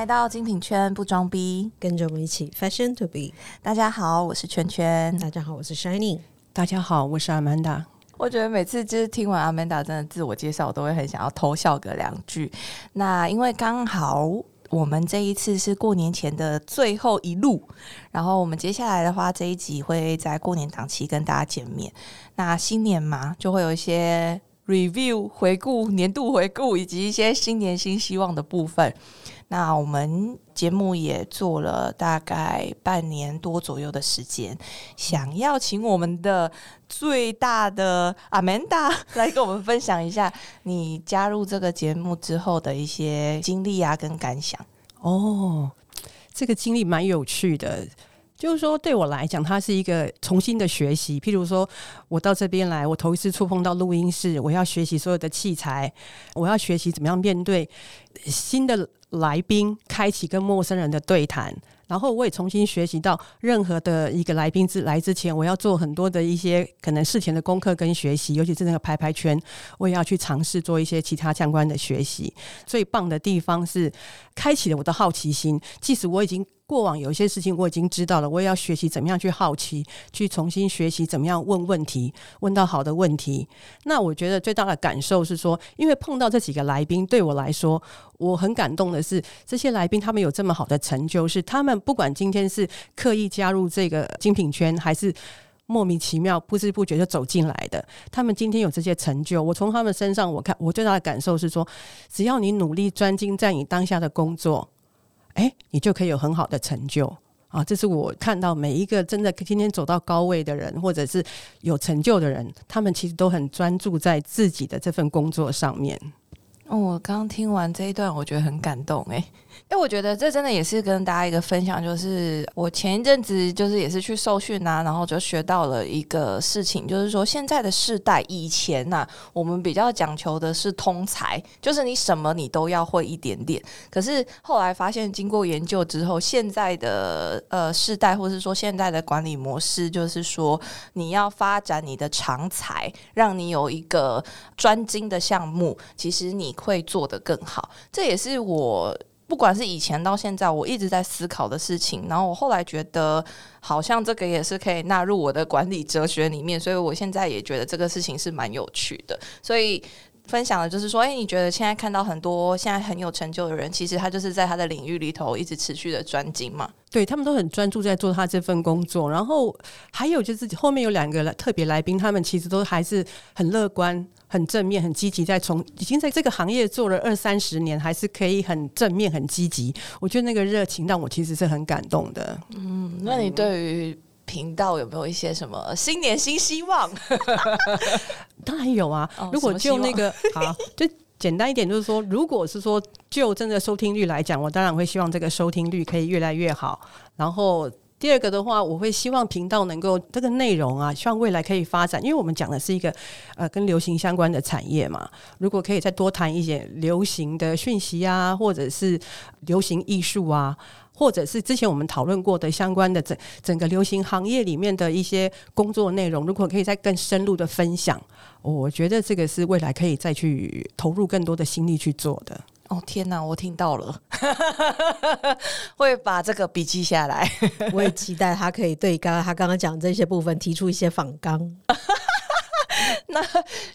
来到精品圈不装逼，跟着我们一起 fashion to be。大家好，我是圈圈。大家好，我是 Shining。大家好，我是阿曼达。我觉得每次就是听完阿曼达真的自我介绍，我都会很想要偷笑个两句。那因为刚好我们这一次是过年前的最后一路，然后我们接下来的话这一集会在过年档期跟大家见面。那新年嘛，就会有一些 review 回顾、年度回顾以及一些新年新希望的部分。那我们节目也做了大概半年多左右的时间，想要请我们的最大的阿曼达来跟我们分享一下你加入这个节目之后的一些经历啊跟感想。哦，这个经历蛮有趣的。就是说，对我来讲，它是一个重新的学习。譬如说，我到这边来，我头一次触碰到录音室，我要学习所有的器材，我要学习怎么样面对新的来宾，开启跟陌生人的对谈。然后，我也重新学习到，任何的一个来宾之来之前，我要做很多的一些可能事前的功课跟学习，尤其是那个拍拍圈，我也要去尝试做一些其他相关的学习。最棒的地方是，开启了我的好奇心，即使我已经。过往有一些事情我已经知道了，我也要学习怎么样去好奇，去重新学习怎么样问问题，问到好的问题。那我觉得最大的感受是说，因为碰到这几个来宾，对我来说，我很感动的是，这些来宾他们有这么好的成就，是他们不管今天是刻意加入这个精品圈，还是莫名其妙不知不觉就走进来的，他们今天有这些成就，我从他们身上我看，我最大的感受是说，只要你努力专精在你当下的工作。哎，你就可以有很好的成就啊！这是我看到每一个真的天天走到高位的人，或者是有成就的人，他们其实都很专注在自己的这份工作上面。我刚听完这一段，我觉得很感动哎。因为我觉得这真的也是跟大家一个分享，就是我前一阵子就是也是去受训啊，然后就学到了一个事情，就是说现在的世代，以前呐，我们比较讲求的是通才，就是你什么你都要会一点点。可是后来发现，经过研究之后，现在的呃世代，或是说现在的管理模式，就是说你要发展你的长才，让你有一个专精的项目，其实你会做得更好。这也是我。不管是以前到现在，我一直在思考的事情。然后我后来觉得，好像这个也是可以纳入我的管理哲学里面。所以我现在也觉得这个事情是蛮有趣的。所以分享的就是说，哎，你觉得现在看到很多现在很有成就的人，其实他就是在他的领域里头一直持续的专精嘛？对他们都很专注在做他这份工作。然后还有就是后面有两个特别来宾，他们其实都还是很乐观。很正面、很积极，在从已经在这个行业做了二三十年，还是可以很正面、很积极。我觉得那个热情让我其实是很感动的。嗯，那你对于频道有没有一些什么新年新希望？当然有啊。如果就那个好，就简单一点，就是说，如果是说就真的收听率来讲，我当然会希望这个收听率可以越来越好。然后。第二个的话，我会希望频道能够这个内容啊，希望未来可以发展，因为我们讲的是一个呃跟流行相关的产业嘛。如果可以再多谈一些流行的讯息啊，或者是流行艺术啊，或者是之前我们讨论过的相关的整整个流行行业里面的一些工作内容，如果可以再更深入的分享，我觉得这个是未来可以再去投入更多的心力去做的。哦天哪，我听到了，会把这个笔记下来。我也期待他可以对刚刚他刚刚讲这些部分提出一些反纲。那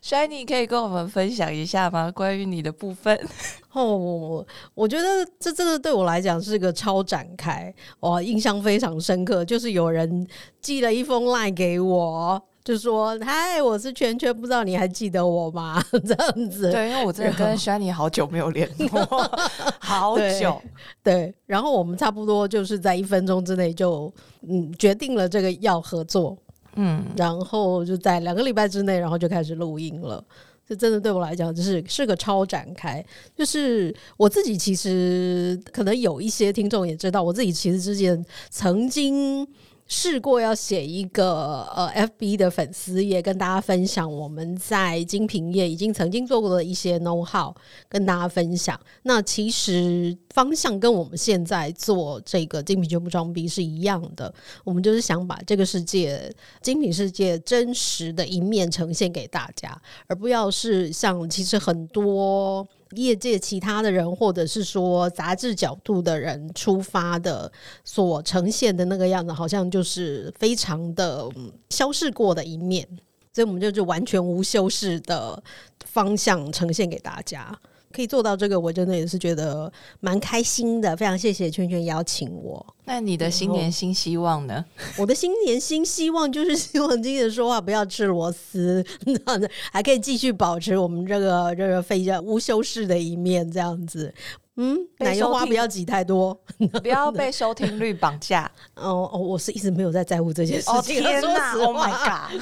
Shiny 可以跟我们分享一下吗？关于你的部分？哦，我觉得这真的对我来讲是个超展开，我印象非常深刻。就是有人寄了一封 line 给我。就说嗨，我是圈圈，不知道你还记得我吗？这样子，对，因为我真的跟 Shiny 好久没有联络，好久，对。然后我们差不多就是在一分钟之内就嗯决定了这个要合作，嗯，然后就在两个礼拜之内，然后就开始录音了。这真的对我来讲，就是是个超展开。就是我自己其实可能有一些听众也知道，我自己其实之前曾经。试过要写一个呃，FB 的粉丝页，跟大家分享我们在精品业已经曾经做过的一些 know how，跟大家分享。那其实方向跟我们现在做这个精品全部装逼是一样的，我们就是想把这个世界精品世界真实的一面呈现给大家，而不要是像其实很多。业界其他的人，或者是说杂志角度的人出发的所呈现的那个样子，好像就是非常的嗯消逝过的一面，所以我们就是完全无修饰的方向呈现给大家。可以做到这个，我真的也是觉得蛮开心的。非常谢谢圈圈邀请我。那你的新年新希望呢？我的新年新希望就是希望今年说话不要吃螺丝，这样子还可以继续保持我们这个这个非常无修饰的一面，这样子。嗯，奶油花不要挤太多，不要被收听率绑架。哦哦，我是一直没有在在乎这件事情。天哪！Oh my god！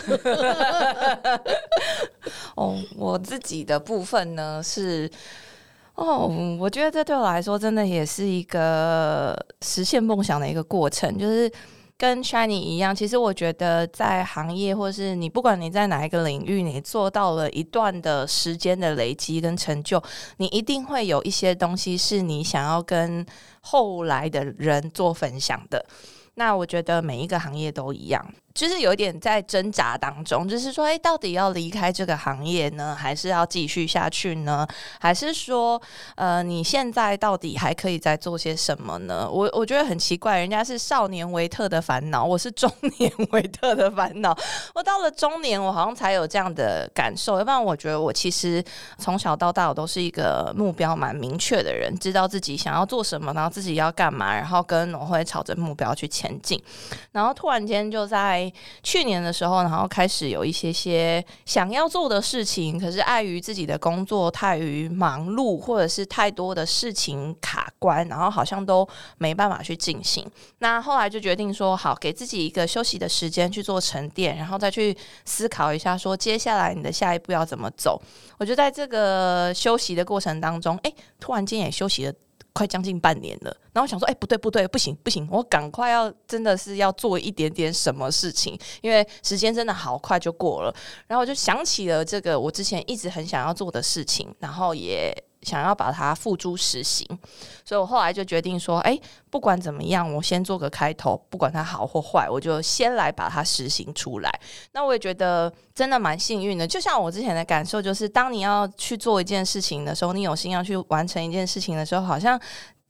哦，我自己的部分呢是。哦，我觉得这对我来说真的也是一个实现梦想的一个过程，就是跟 Shiny 一样。其实我觉得在行业，或是你不管你在哪一个领域，你做到了一段的时间的累积跟成就，你一定会有一些东西是你想要跟后来的人做分享的。那我觉得每一个行业都一样。就是有一点在挣扎当中，就是说，哎，到底要离开这个行业呢，还是要继续下去呢？还是说，呃，你现在到底还可以再做些什么呢？我我觉得很奇怪，人家是少年维特的烦恼，我是中年维特的烦恼。我到了中年，我好像才有这样的感受。要不然，我觉得我其实从小到大，我都是一个目标蛮明确的人，知道自己想要做什么，然后自己要干嘛，然后跟我会朝着目标去前进。然后突然间就在去年的时候，然后开始有一些些想要做的事情，可是碍于自己的工作太于忙碌，或者是太多的事情卡关，然后好像都没办法去进行。那后来就决定说，好，给自己一个休息的时间去做沉淀，然后再去思考一下，说接下来你的下一步要怎么走。我就在这个休息的过程当中，哎，突然间也休息了。快将近半年了，然后想说，哎，不对不对，不行不行，我赶快要真的是要做一点点什么事情，因为时间真的好快就过了。然后我就想起了这个我之前一直很想要做的事情，然后也。想要把它付诸实行，所以我后来就决定说，哎，不管怎么样，我先做个开头，不管它好或坏，我就先来把它实行出来。那我也觉得真的蛮幸运的，就像我之前的感受，就是当你要去做一件事情的时候，你有心要去完成一件事情的时候，好像。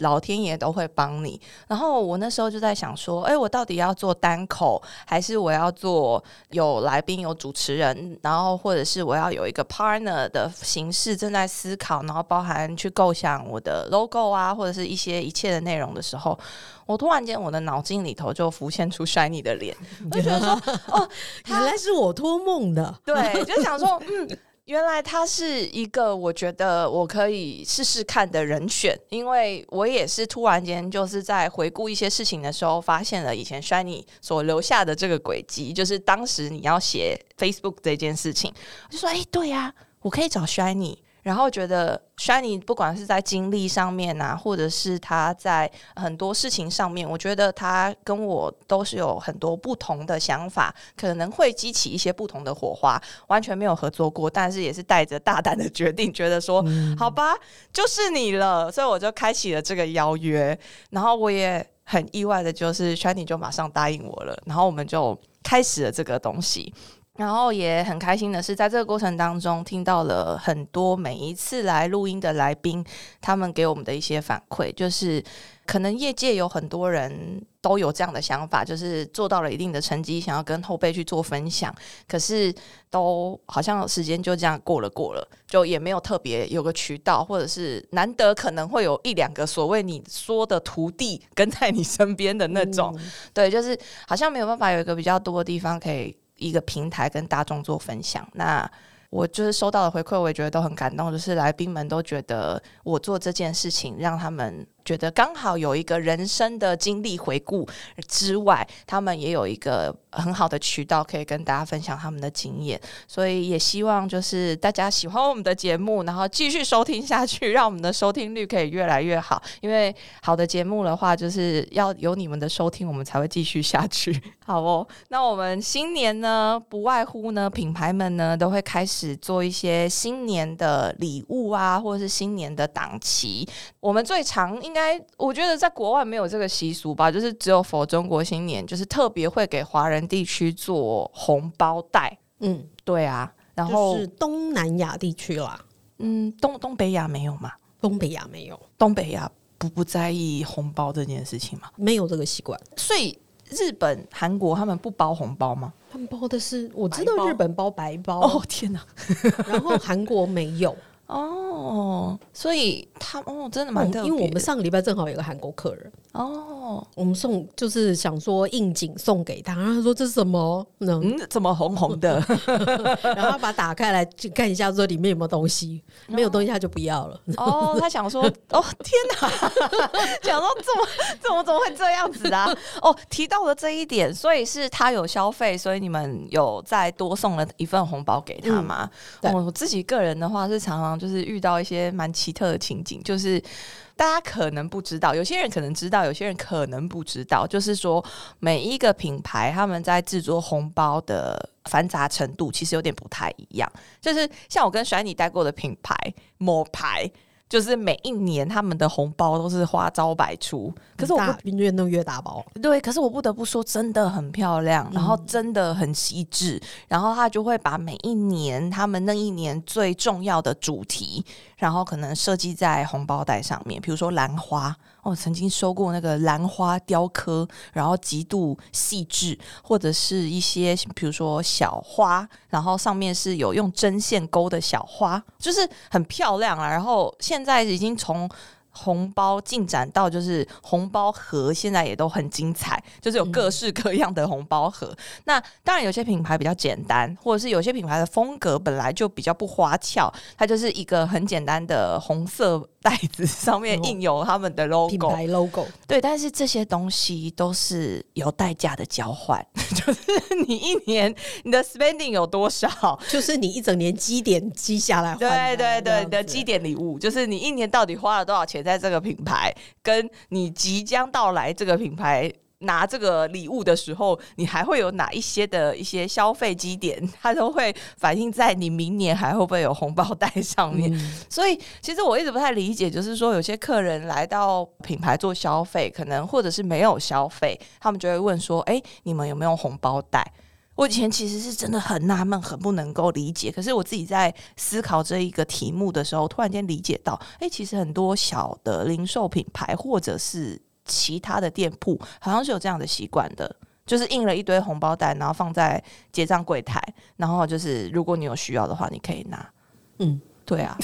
老天爷都会帮你。然后我那时候就在想说，哎，我到底要做单口，还是我要做有来宾、有主持人，然后或者是我要有一个 partner 的形式？正在思考，然后包含去构想我的 logo 啊，或者是一些一切的内容的时候，我突然间我的脑筋里头就浮现出 Shiny 的脸，我就觉得说，哦，原来是我托梦的，对，就想说，嗯。原来他是一个我觉得我可以试试看的人选，因为我也是突然间就是在回顾一些事情的时候，发现了以前 Shiny 所留下的这个轨迹，就是当时你要写 Facebook 这件事情，我就说，哎，对呀，我可以找 Shiny。然后觉得 Shiny 不管是在经历上面啊，或者是他在很多事情上面，我觉得他跟我都是有很多不同的想法，可能会激起一些不同的火花。完全没有合作过，但是也是带着大胆的决定，觉得说好吧，就是你了，所以我就开启了这个邀约。然后我也很意外的，就是 Shiny 就马上答应我了，然后我们就开始了这个东西。然后也很开心的是，在这个过程当中，听到了很多每一次来录音的来宾，他们给我们的一些反馈，就是可能业界有很多人都有这样的想法，就是做到了一定的成绩，想要跟后辈去做分享，可是都好像时间就这样过了过了，就也没有特别有个渠道，或者是难得可能会有一两个所谓你说的徒弟跟在你身边的那种，对，就是好像没有办法有一个比较多的地方可以。一个平台跟大众做分享，那我就是收到的回馈，我也觉得都很感动，就是来宾们都觉得我做这件事情让他们。觉得刚好有一个人生的经历回顾之外，他们也有一个很好的渠道可以跟大家分享他们的经验，所以也希望就是大家喜欢我们的节目，然后继续收听下去，让我们的收听率可以越来越好。因为好的节目的话，就是要有你们的收听，我们才会继续下去。好哦，那我们新年呢，不外乎呢，品牌们呢都会开始做一些新年的礼物啊，或者是新年的档期。我们最常应该，我觉得在国外没有这个习俗吧，就是只有佛中国新年，就是特别会给华人地区做红包袋。嗯，对啊，然后是东南亚地区啦。嗯，东东北亚没有吗？东北亚没有，东北亚不不在意红包这件事情吗？没有这个习惯。所以日本、韩国他们不包红包吗？他们包的是，我知道日本包白包，哦天哪！然后韩国没有。哦，所以他哦真的蛮特因为我们上个礼拜正好有个韩国客人，哦，我们送就是想说应景送给他，然后他说这是什么？嗯，嗯，怎么红红的？然后他把它打开来就看一下，说里面有没有东西，没有东西他就不要了。哦，他想说，哦天哪，想说怎么怎么怎么会这样子啊？哦，提到了这一点，所以是他有消费，所以你们有再多送了一份红包给他吗？我自己个人的话是常常就是遇到一些蛮奇特的情景，就是。大家可能不知道，有些人可能知道，有些人可能不知道。就是说，每一个品牌他们在制作红包的繁杂程度其实有点不太一样。就是像我跟甩你待过的品牌某牌，就是每一年他们的红包都是花招百出。可是我越弄越大包，对，可是我不得不说，真的很漂亮，然后真的很细致，然后他就会把每一年他们那一年最重要的主题，然后可能设计在红包袋上面，比如说兰花。哦，曾经收过那个兰花雕刻，然后极度细致，或者是一些比如说小花，然后上面是有用针线勾的小花，就是很漂亮啊。然后现在已经从红包进展到就是红包盒，现在也都很精彩，就是有各式各样的红包盒。那当然有些品牌比较简单，或者是有些品牌的风格本来就比较不花俏，它就是一个很简单的红色袋子，上面印有他们的 logo 品。牌 logo 对，但是这些东西都是有代价的交换，就是你一年你的 spending 有多少，就是你一整年积点积下来，对对对，你的积点礼物。就是你一年到底花了多少钱在这个品牌，跟你即将到来这个品牌。拿这个礼物的时候，你还会有哪一些的一些消费基点，它都会反映在你明年还会不会有红包袋上面。所以，其实我一直不太理解，就是说有些客人来到品牌做消费，可能或者是没有消费，他们就会问说：“哎，你们有没有红包袋？”我以前其实是真的很纳闷，很不能够理解。可是我自己在思考这一个题目的时候，突然间理解到，哎，其实很多小的零售品牌或者是其他的店铺，好像是有这样的习惯的，就是印了一堆红包袋，然后放在结账柜台，然后就是如果你有需要的话，你可以拿。嗯，对啊，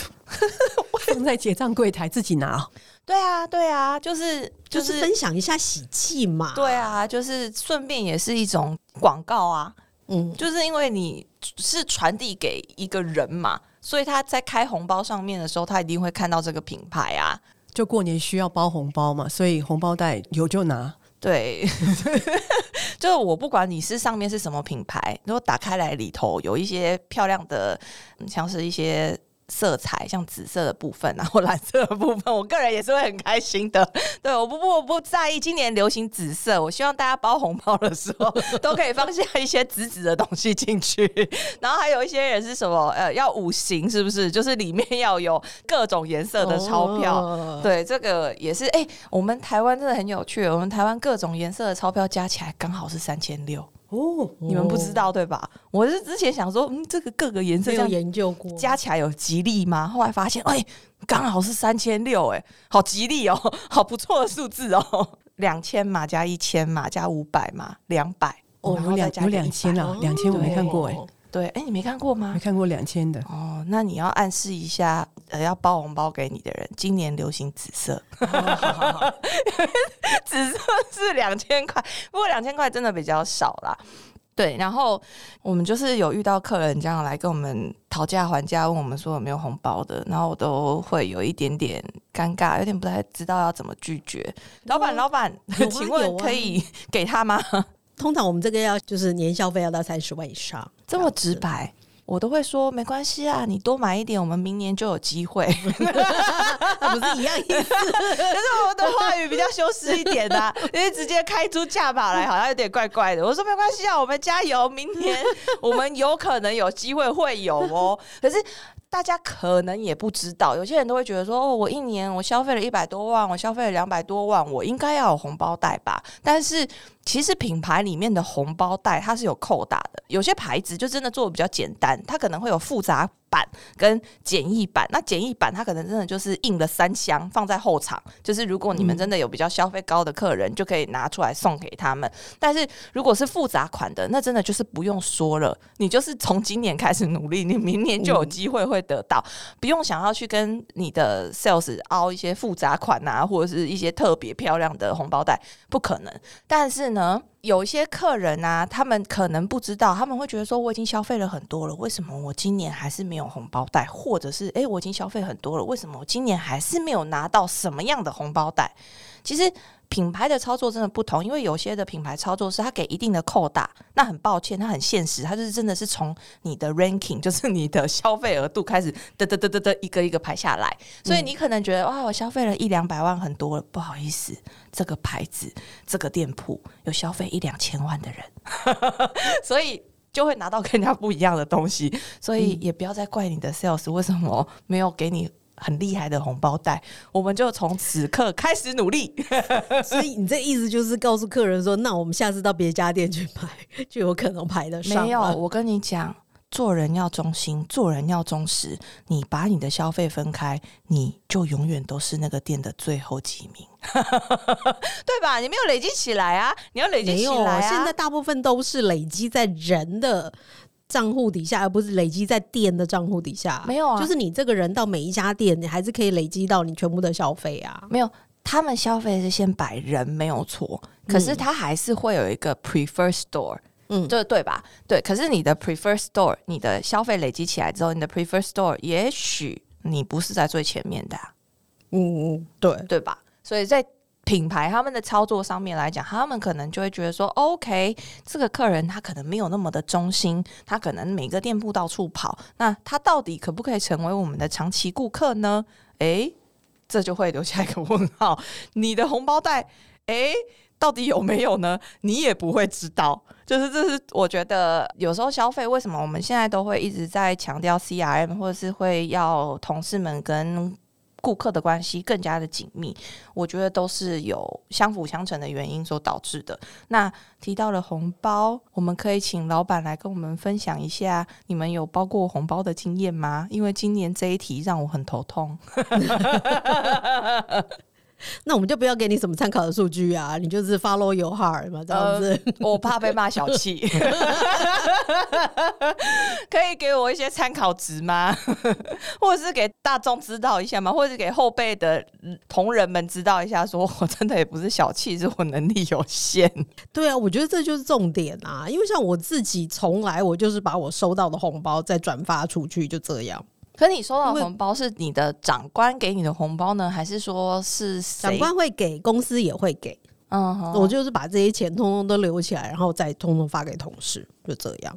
放在结账柜台自己拿。对啊，对啊，就是就就是是分享一下喜气嘛。对啊，就是顺便也是一种广告啊。嗯，就是因为你是传递给一个人嘛，所以他在开红包上面的时候，他一定会看到这个品牌啊。就过年需要包红包嘛，所以红包袋有就拿。对，就我不管你是上面是什么品牌，如果打开来里头有一些漂亮的，像是一些。色彩像紫色的部分 然后蓝色的部分，我个人也是会很开心的。对，我不不我不在意今年流行紫色，我希望大家包红包的时候都可以放下一些紫紫的东西进去。然后还有一些人是什么呃，要五行是不是？就是里面要有各种颜色的钞票。哦对，这个也是哎、我们台湾真的很有趣，我们台湾各种颜色的钞票加起来刚好是三千六，哦，你们不知道对吧？我是之前想说，嗯，这个各个颜色这样研究过，加起来有吉利吗？后来发现，哎、刚好是三千六，哎，好吉利哦，好不错的数字哦，两千嘛加一千嘛加五百嘛，两百。哦，有两有加一个100两千啊，两千我没看过哎、对，哎、你没看过吗没？看过两千的。哦，那你要暗示一下，呃，要包红包给你的人，今年流行紫色，紫色是两千块，不过两千块真的比较少啦。对，然后我们就是有遇到客人这样来跟我们讨价还价，问我们说有没有红包的，然后我都会有一点点尴尬，有点不太知道要怎么拒绝。老板，老板，请问可以给他吗？通常我们这个要就是年消费要到三十万以上，这么直白，我都会说没关系啊，你多买一点，我们明年就有机会。那不是一样意思？可是我的话语比较修饰一点的、因为直接开出价码来，好像有点怪怪的。我说没关系啊，我们加油，明年我们有可能有机会会有哦。可是。大家可能也不知道，有些人都会觉得说，哦，我一年我消费了一百多万，我消费了两百多万，我应该要有红包袋吧？但是其实品牌里面的红包袋它是有扣打的，有些牌子就真的做的比较简单，它可能会有复杂版跟简易版。那简易版它可能真的就是印了三箱放在后场，就是如果你们真的有比较消费高的客人，就可以拿出来送给他们。但是如果是复杂款的，那真的就是不用说了，你就是从今年开始努力，你明年就有机会会得到，不用想要去跟你的 sales 凹一些复杂款啊，或者是一些特别漂亮的红包袋，不可能。但是呢。有一些客人啊，他们可能不知道，他们会觉得说我已经消费了很多了，为什么我今年还是没有红包袋？或者是诶，我已经消费很多了，为什么我今年还是没有拿到什么样的红包袋？其实。品牌的操作真的不同，因为有些的品牌操作是它给一定的扣打，那很抱歉，它很现实，它就是真的是从你的 ranking，就是你的消费额度开始，得得得得得一个一个排下来，所以你可能觉得哇，我消费了一两百万很多了，不好意思，这个牌子这个店铺有消费一两千万的人，所以就会拿到跟人家不一样的东西，所以也不要再怪你的 sales 为什么没有给你。很厉害的红包袋，我们就从此刻开始努力。所以你这意思就是告诉客人说，那我们下次到别家店去排，就有可能排得上。没有，我跟你讲，做人要忠心，做人要忠实。你把你的消费分开，你就永远都是那个店的最后几名，对吧？你没有累积起来啊，你要累积起来啊。现在大部分都是累积在人的。账户底下，而不是累积在店的账户底下。没有啊，就是你这个人到每一家店，你还是可以累积到你全部的消费啊。没有，他们消费是先摆人，没有错。可是他还是会有一个 prefer store，嗯，这对吧？对。可是你的 prefer store，你的消费累积起来之后，你的 prefer store，也许你不是在最前面的。嗯嗯，对，对吧？所以在。品牌他们的操作上面来讲，他们可能就会觉得说，OK，这个客人他可能没有那么的忠心，他可能每个店铺到处跑，那他到底可不可以成为我们的长期顾客呢？诶，这就会留下一个问号。你的红包袋，诶，到底有没有呢？你也不会知道。就是这是我觉得有时候消费为什么我们现在都会一直在强调 CRM，或者是会要同事们跟。顾客的关系更加的紧密，我觉得都是有相辅相成的原因所导致的。那提到了红包，我们可以请老板来跟我们分享一下，你们有包过红包的经验吗？因为今年这一题让我很头痛。那我们就不要给你什么参考的数据啊，你就是 follow your heart 嘛，这样子。我怕被骂小气，可以给我一些参考值吗？或者是给大众知道一下吗？或者是给后辈的同仁们知道一下，说我真的也不是小气，是我能力有限。对啊，我觉得这就是重点啊，因为像我自己，从来我就是把我收到的红包再转发出去，就这样。可你收到红包是你的长官给你的红包呢，还是说是长官会给，公司也会给？嗯，我就是把这些钱通通都留起来，然后再通通发给同事，就这样，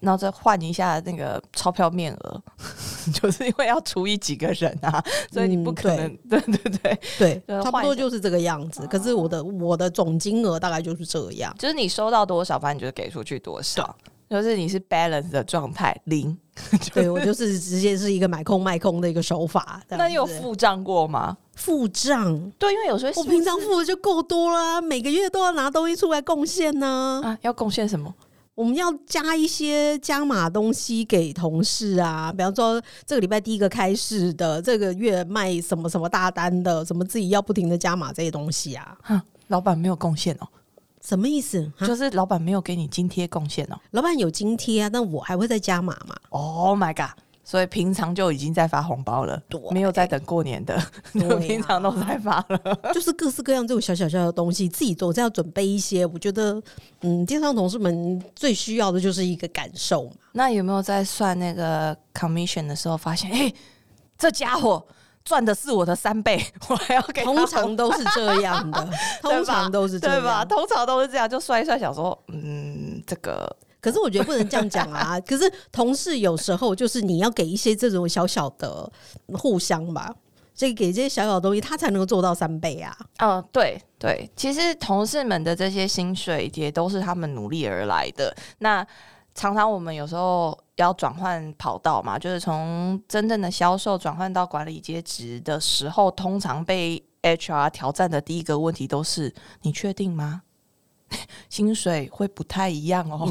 然后再换一下那个钞票面额，就是因为要除以几个人啊，所以你不可能，对。对对对，差不多就是这个样子。可是我的我的总金额大概就是这样，就是你收到多少，反正你就是给出去多少。就是你是 balance 的状态零，对我就是直接是一个买空卖空的一个手法。那你有付账过吗？付账，对，因为有时候我平常付的就够多了，每个月都要拿东西出来贡献呢。啊，要贡献什么？我们要加一些加码东西给同事啊，比方说这个礼拜第一个开市的，这个月卖什么什么大单的，什么自己要不停的加码这些东西啊。哼，老板没有贡献哦。什么意思？就是老板没有给你津贴贡献哦。老板有津贴啊，但我还会再加码嘛。Oh my god！所以平常就已经在发红包了，没有在等过年的，平常都在发了。就是各式各样这种小小小的东西，自己做，这要准备一些。我觉得，嗯，电商同事们最需要的就是一个感受嘛。那有没有在算那个 commission 的时候发现，哎，这家伙？赚的是我的三倍，我还要给。通常都是这样的，通常都是这样，对吧？通常都是这样，就算一算，想说，嗯，这个。可是我觉得不能这样讲啊。可是同事有时候就是你要给一些这种小小的互相吧，所以给这些小小的东西，他才能够做到三倍啊。嗯，对对，其实同事们的这些薪水也都是他们努力而来的。那常常我们有时候。要转换跑道嘛，就是从真正的销售转换到管理阶级的时候，通常被 HR 挑战的第一个问题都是：你确定吗？薪水会不太一样哦。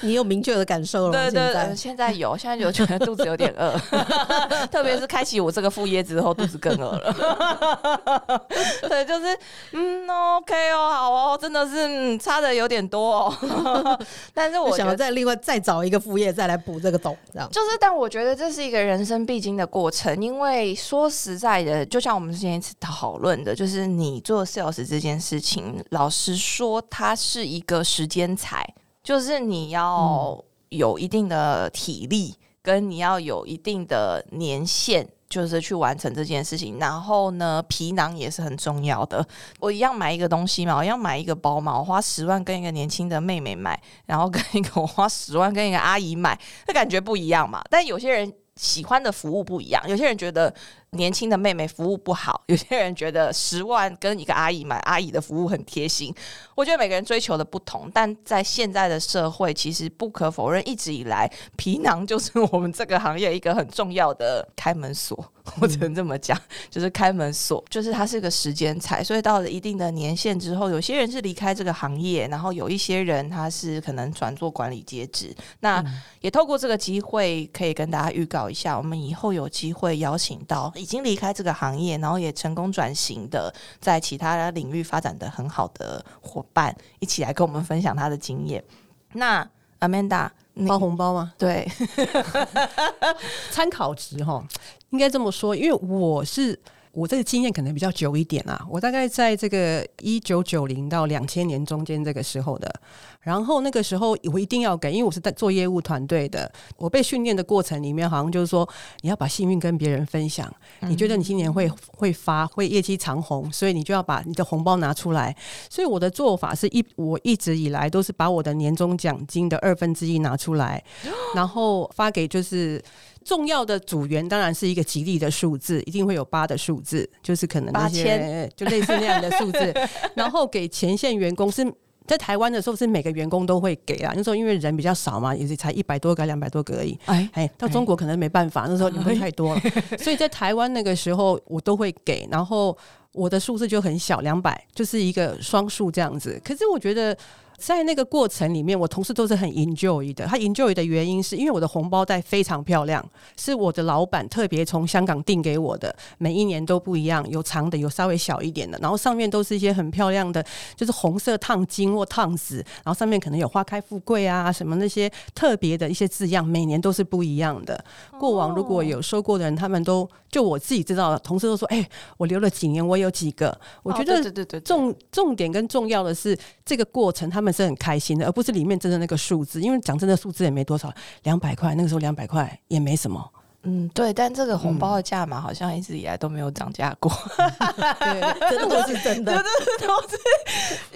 你有明确的感受了？对对对，现在有，现在有觉得肚子有点饿，特别是开启我这个副业之后，肚子更饿了。对，就是嗯，OK 哦，好哦，真的是差的有点多哦。但是我想要再另外再找一个副业再来补这个洞，这样就是。但我觉得这是一个人生必经的过程，因为说实在的，就像我们之前一次讨论的，就是你做 sales 这件事情，老实说，它是一个时间财，就是你要有一定的体力，跟你要有一定的年限。就是去完成这件事情，然后呢，皮囊也是很重要的。我一样买一个东西嘛，我要买一个包嘛，我花十万跟一个年轻的妹妹买，然后跟一个我花 十万跟一个阿姨买，那感觉不一样嘛。但有些人喜欢的服务不一样，有些人觉得。年轻的妹妹服务不好，有些人觉得十万跟一个阿姨买，阿姨的服务很贴心。我觉得每个人追求的不同，但在现在的社会，其实不可否认，一直以来皮囊就是我们这个行业一个很重要的开门锁。我只能这么讲，就是开门锁，就是它是个时间财。所以到了一定的年限之后，有些人是离开这个行业，然后有一些人他是可能转做管理阶职。那也透过这个机会，可以跟大家预告一下，我们以后有机会邀请到。已经离开这个行业，然后也成功转型的，在其他领域发展的很好的伙伴，一起来跟我们分享他的经验。那 Amanda 包红包吗？对，参考值哈，应该这么说，因为我是。我这个经验可能比较久一点啊，我大概在这个一九九零到两千年中间这个时候的，然后那个时候我一定要给，因为我是在做业务团队的，我被训练的过程里面，好像就是说你要把幸运跟别人分享，你觉得你今年会会发会业绩长红，所以你就要把你的红包拿出来，所以我的做法是一我一直以来都是把我的年终奖金的二分之一拿出来，然后发给就是。重要的组员当然是一个吉利的数字，一定会有八的数字，就是可能那些就类似那样的数字。然后给前线员工是在台湾的时候是每个员工都会给啊，那时候因为人比较少嘛，也是才一百多个、两百多个而已。哎哎，到中国可能没办法，那时候人会太多了，所以在台湾那个时候我都会给，然后我的数字就很小，两百就是一个双数这样子。可是我觉得。在那个过程里面，我同事都是很 enjoy 的。他 enjoy 的原因是因为我的红包袋非常漂亮，是我的老板特别从香港订给我的，每一年都不一样，有长的，有稍微小一点的，然后上面都是一些很漂亮的，就是红色烫金或烫死，然后上面可能有花开富贵啊什么那些特别的一些字样，每年都是不一样的。过往如果有收过的人，他们都就我自己知道，同事都说：“哎，我留了几年，我有几个。”我觉得对对对，重重点跟重要的是这个过程，他们。是很开心的，而不是里面真的那个数字。因为讲真的，数字也没多少，两百块，那个时候两百块也没什么。嗯，对。但这个红包的价码好像一直以来都没有涨价过。对，真的 是真的，都是都是，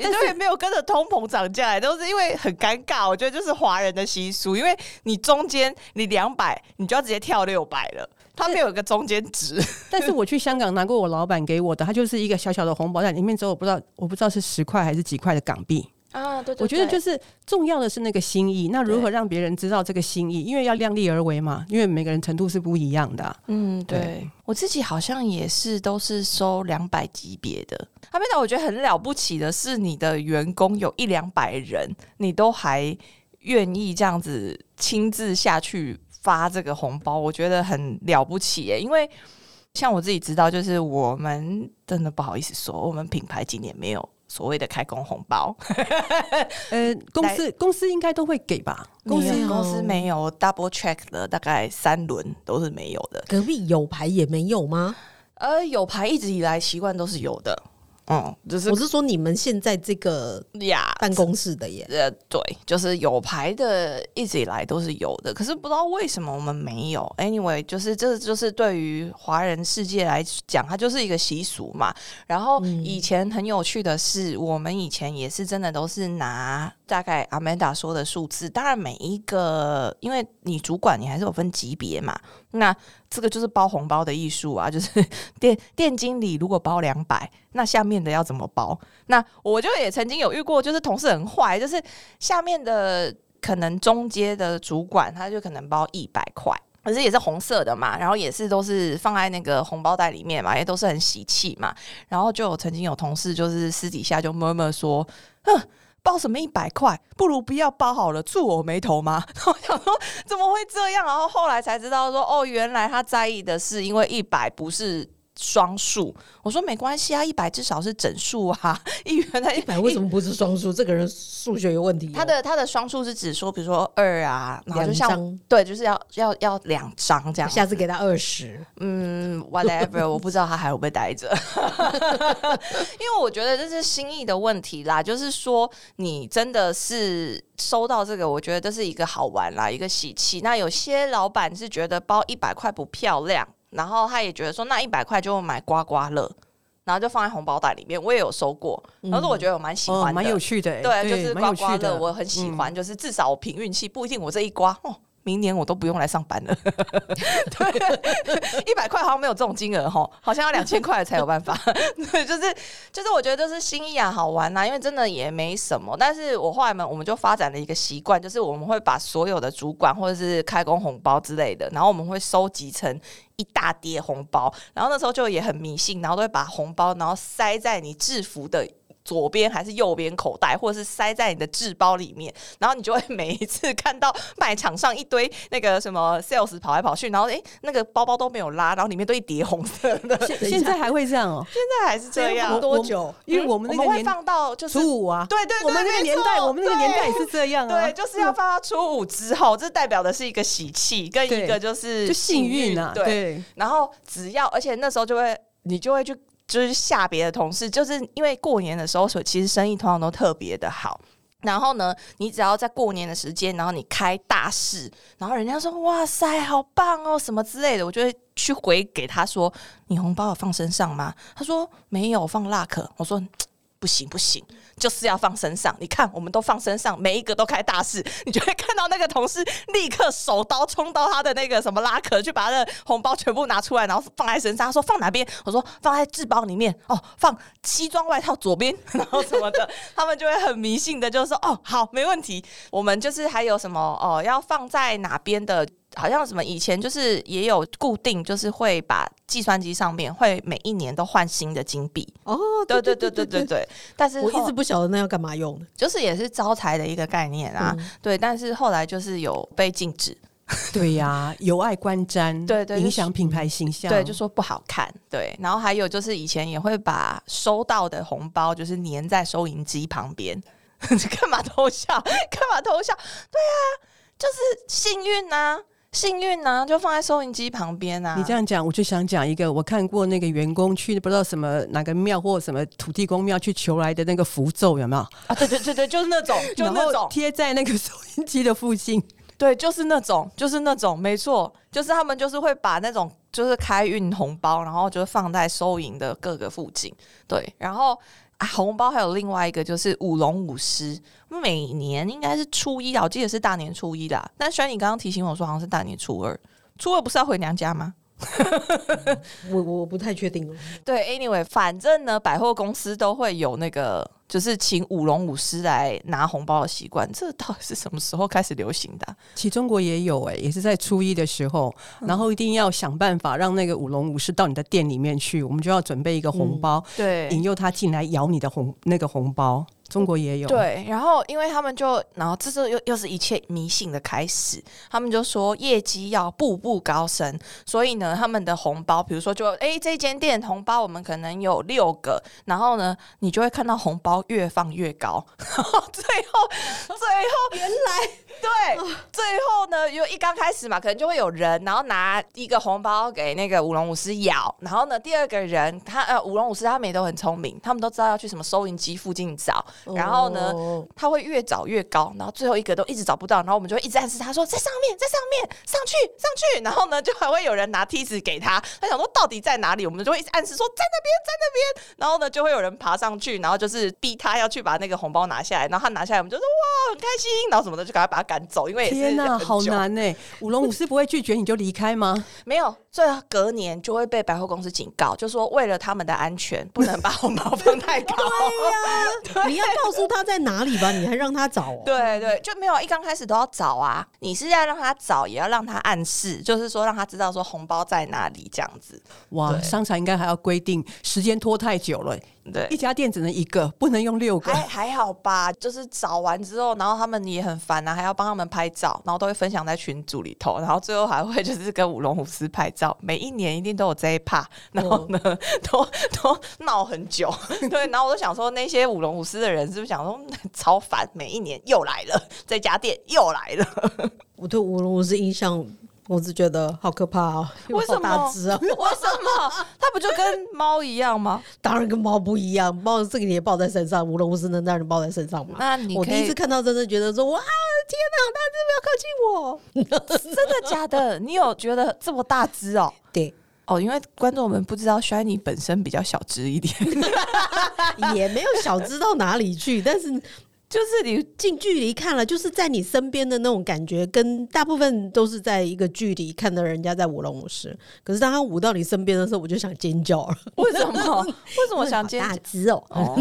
但是也没有跟着通膨涨价，都是因为很尴尬。我觉得就是华人的习俗，因为你中间你两百，你就要直接跳六百了。它没有一个中间值，但是我去香港拿过我老板给我的，他就是一个小小的红包在，里面之后我不知道，我不知道是十块还是几块的港币。啊，对，我觉得就是重要的是那个心意。那如何让别人知道这个心意？因为要量力而为嘛，因为每个人程度是不一样的。嗯，对，我自己好像也是都是收两百级别的。阿美达，我觉得很了不起的是，你的员工有一两百人，你都还愿意这样子亲自下去发这个红包，我觉得很了不起耶。因为像我自己知道，就是我们真的不好意思说，我们品牌今年没有。所谓的开工红包，呃，公司公司应该都会给吧？公司公司没有 double check 了，大概三轮都是没有的。隔壁有牌也没有吗？呃，有牌一直以来习惯都是有的。嗯，就是我是说你们现在这个呀办公室的耶，呃，对，就是有牌的，一直以来都是有的，可是不知道为什么我们没有。Anyway，就是这就是对于华人世界来讲，它就是一个习俗嘛。然后以前很有趣的是，我们以前也是真的都是拿大概 Amanda 说的数字，当然每一个，因为你主管你还是有分级别嘛，那。这个就是包红包的艺术啊！就是店店经理如果包两百，那下面的要怎么包？那我就也曾经有遇过，就是同事很坏，就是下面的可能中阶的主管，他就可能包一百块，可是也是红色的嘛，然后也是都是放在那个红包袋里面嘛，也都是很喜气嘛。然后就有曾经有同事就是私底下就默默说，哼。包什么一百块，不如不要包好了，触我眉头吗？然后想说怎么会这样？然后后来才知道说，哦，原来他在意的是因为一百不是。双数，我说没关系啊，一百至少是整数啊。一元的一百为什么不是双数？这个人数学有问题。他的他的双数是指说，比如说二啊，然后就像对，就是要要要两张这样。下次给他二十，嗯，whatever，我不知道他还会不会待着。因为我觉得这是心意的问题啦，就是说你真的是收到这个，我觉得这是一个好玩啦，一个喜气。那有些老板是觉得包一百块不漂亮。然后他也觉得说，那一百块就买刮刮乐，然后就放在红包袋里面。我也有收过，然后我觉得我蛮喜欢，蛮有趣的。对，就是刮刮乐，我很喜欢，就是至少我凭运气，不一定我这一刮哦。明年我都不用来上班了，对，一百块好像没有这种金额哈，好像要两千块才有办法。对，就是就是我觉得就是心意啊，好玩呐，因为真的也没什么。但是我后来们我们就发展了一个习惯，就是我们会把所有的主管或者是开工红包之类的，然后我们会收集成一大叠红包，然后那时候就也很迷信，然后都会把红包然后塞在你制服的。左边还是右边口袋，或者是塞在你的制包里面，然后你就会每一次看到卖场上一堆那个什么 sales 跑来跑去，然后哎，那个包包都没有拉，然后里面都一叠红色的。现在还会这样哦？现在还是这样？多久？因为我们那个会放到就是初五啊。对对，我们那个年代，我们那个年代也是这样啊。对，就是要放到初五之后，这代表的是一个喜气，跟一个就是幸运啊。对，然后只要，而且那时候就会，你就会去。就是下别的同事，就是因为过年的时候，所其实生意通常都特别的好。然后呢，你只要在过年的时间，然后你开大事，然后人家说哇塞，好棒哦，什么之类的，我就会去回给他说，你红包有放身上吗？他说没有，放 luck。我说。不行不行，就是要放身上。你看，我们都放身上，每一个都开大事，你就会看到那个同事立刻手刀冲到他的那个什么拉壳，去把他的红包全部拿出来，然后放在身上。他说放哪边？我说放在制包里面。哦，放西装外套左边，然后什么的，他们就会很迷信的，就是说哦，好，没问题。我们就是还有什么哦，要放在哪边的？好像什么以前就是也有固定，就是会把计算机上面会每一年都换新的金币哦，对对对对对对。但是我一直不晓得那要干嘛用，就是也是招财的一个概念啊。对，但是后来就是有被禁止。对呀，有碍观瞻，对 对，影响品牌形象，对，就说不好看。对，然后还有就是以前也会把收到的红包就是粘在收银机旁边，干嘛偷笑？干嘛偷笑？对啊，就是幸运呐。幸运呢，就放在收银机旁边啊！你这样讲，我就想讲一个，我看过那个员工去不知道什么哪个庙或什么土地公庙去求来的那个符咒，有没有啊？对对对对，就是那种，就那种贴在那个收银机的附近。对，就是那种，就是那种，没错，就是他们就是会把那种就是开运红包，然后就放在收银的各个附近。对，然后。啊，红包还有另外一个就是舞龙舞狮，每年应该是初一啊，我记得是大年初一啦。但虽然你刚刚提醒我说好像是大年初二，初二不是要回娘家吗？我我不太确定。对，anyway，反正呢，百货公司都会有那个。就是请舞龙舞狮来拿红包的习惯，这到底是什么时候开始流行的？其实中国也有哎，也是在初一的时候，然后一定要想办法让那个舞龙舞狮到你的店里面去，我们就要准备一个红包，对，引诱他进来咬你的红那个红包。中国也有对，然后因为他们就，然后这是又又是一切迷信的开始。他们就说业绩要步步高升，所以呢，他们的红包，比如说就哎，这间店红包我们可能有六个，然后呢，你就会看到红包越放越高，最后最后原来对，最后呢，因为一刚开始嘛，可能就会有人，然后拿一个红包给那个舞龙舞狮咬，然后呢，第二个人他呃舞龙舞狮他们也都很聪明，他们都知道要去什么收银机附近找。然后呢，他会越找越高，然后最后一个都一直找不到，然后我们就会一直暗示他说在上面，在上面，上去，上去。然后呢，就还会有人拿梯子给他，他想说到底在哪里，我们就会一直暗示说在那边，在那边。然后呢，就会有人爬上去，然后就是逼他要去把那个红包拿下来。然后他拿下来，我们就说哇，很开心，然后什么的就赶快把他赶走，因为天哪，好难呢。舞龙舞狮不会拒绝你就离开吗？没有。所以隔年就会被百货公司警告，就说为了他们的安全，不能把红包放太高。对呀，你要告诉他在哪里吧，你还让他找哦。对对，就没有一刚开始都要找啊，你是要让他找，也要让他暗示，就是说让他知道说红包在哪里这样子。哇，商场应该还要规定时间拖太久了，对。一，家店只能一个，不能用六个。还。还好吧，就是找完之后，然后他们也很烦啊，还要帮他们拍照，然后都会分享在群组里头，然后最后还会就是跟舞龙舞狮拍照，每一年一定都有这一趴，然后呢，都都闹很久，对，然后我就想说，那些舞龙舞狮的人是不是想说嗯超烦，每一年又来了，这家店又来了，我对舞龙舞狮印象，我只觉得好可怕哦，为什么大只啊？为什么？它不就跟猫一样吗？当然跟猫不一样，猫这个你也抱在身上，无龙无狮能让人抱在身上吗？那你我第一次看到，真的觉得说，哇，天哪，好大只，不要靠近我。真的假的？你有觉得这么大只哦？对，哦，因为观众们不知道 Shiny 本身比较小只一点，也没有小只到哪里去，但是就是你近距离看了，就是在你身边的那种感觉，跟大部分都是在一个距离看到人家在舞龙舞狮。可是当他舞到你身边的时候，我就想尖叫了。为什么？为什么 想尖叫？只哦？哦，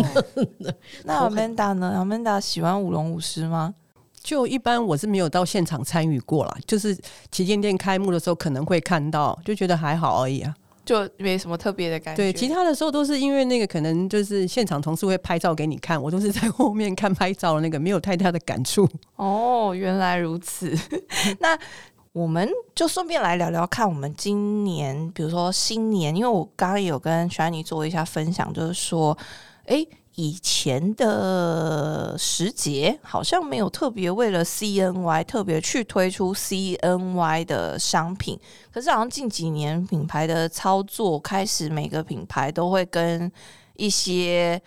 那 Amanda 呢？Amanda 喜欢舞龙舞狮吗？就一般我是没有到现场参与过啦，就是旗舰店开幕的时候可能会看到，就觉得还好而已啊。就没什么特别的感觉。对，其他的时候都是因为那个可能就是现场同事会拍照给你看，我都是在后面看拍照的那个，没有太大的感触。哦，原来如此。那我们就顺便来聊聊看，我们今年，比如说新年，因为我刚刚也有跟 Shiny 做一下分享，就是说，诶，以前的时节好像没有特别为了 CNY 特别去推出 CNY 的商品，可是好像近几年品牌的操作开始，每个品牌都会跟一些